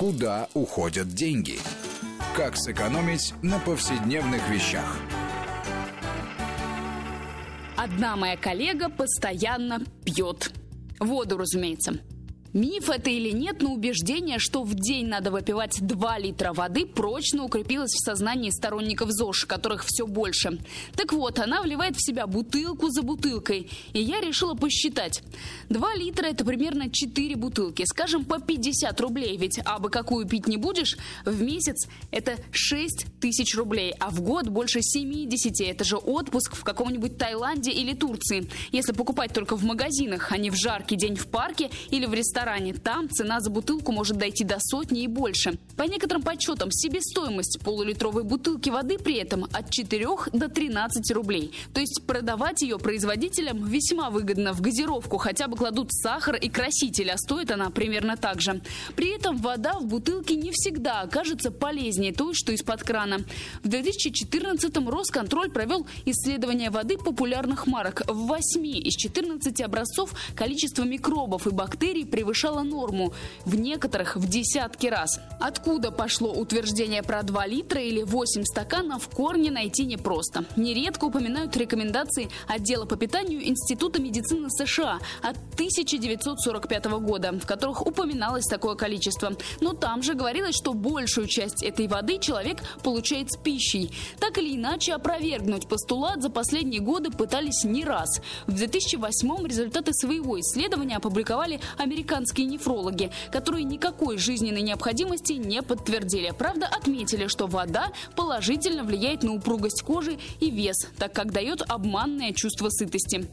Куда уходят деньги? Как сэкономить на повседневных вещах? Одна моя коллега постоянно пьет. Воду, разумеется. Миф это или нет, но убеждение, что в день надо выпивать 2 литра воды, прочно укрепилось в сознании сторонников ЗОЖ, которых все больше. Так вот, она вливает в себя бутылку за бутылкой, и я решила посчитать. 2 литра это примерно 4 бутылки, скажем, по 50 рублей, ведь абы какую пить не будешь, в месяц это 6 тысяч рублей, а в год больше 70, это же отпуск в каком-нибудь Таиланде или Турции. Если покупать только в магазинах, а не в жаркий день в парке или в ресторане, ресторане. Там цена за бутылку может дойти до сотни и больше. По некоторым подсчетам, себестоимость полулитровой бутылки воды при этом от 4 до 13 рублей. То есть продавать ее производителям весьма выгодно. В газировку хотя бы кладут сахар и краситель, а стоит она примерно так же. При этом вода в бутылке не всегда окажется полезнее той, что из-под крана. В 2014-м Росконтроль провел исследование воды популярных марок. В 8 из 14 образцов количество микробов и бактерий превышает превышала норму, в некоторых в десятки раз. Откуда пошло утверждение про 2 литра или 8 стаканов, в корне найти непросто. Нередко упоминают рекомендации отдела по питанию Института медицины США от 1945 года, в которых упоминалось такое количество. Но там же говорилось, что большую часть этой воды человек получает с пищей. Так или иначе, опровергнуть постулат за последние годы пытались не раз. В 2008 результаты своего исследования опубликовали американские американские нефрологи, которые никакой жизненной необходимости не подтвердили. Правда, отметили, что вода положительно влияет на упругость кожи и вес, так как дает обманное чувство сытости.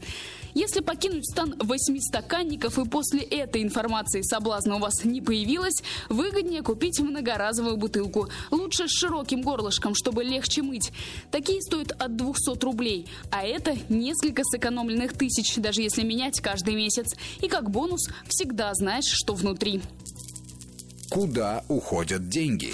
Если покинуть стан восьми стаканников и после этой информации соблазна у вас не появилось, выгоднее купить многоразовую бутылку. Лучше с широким горлышком, чтобы легче мыть. Такие стоят от 200 рублей, а это несколько сэкономленных тысяч, даже если менять каждый месяц. И как бонус всегда знаешь, что внутри. Куда уходят деньги?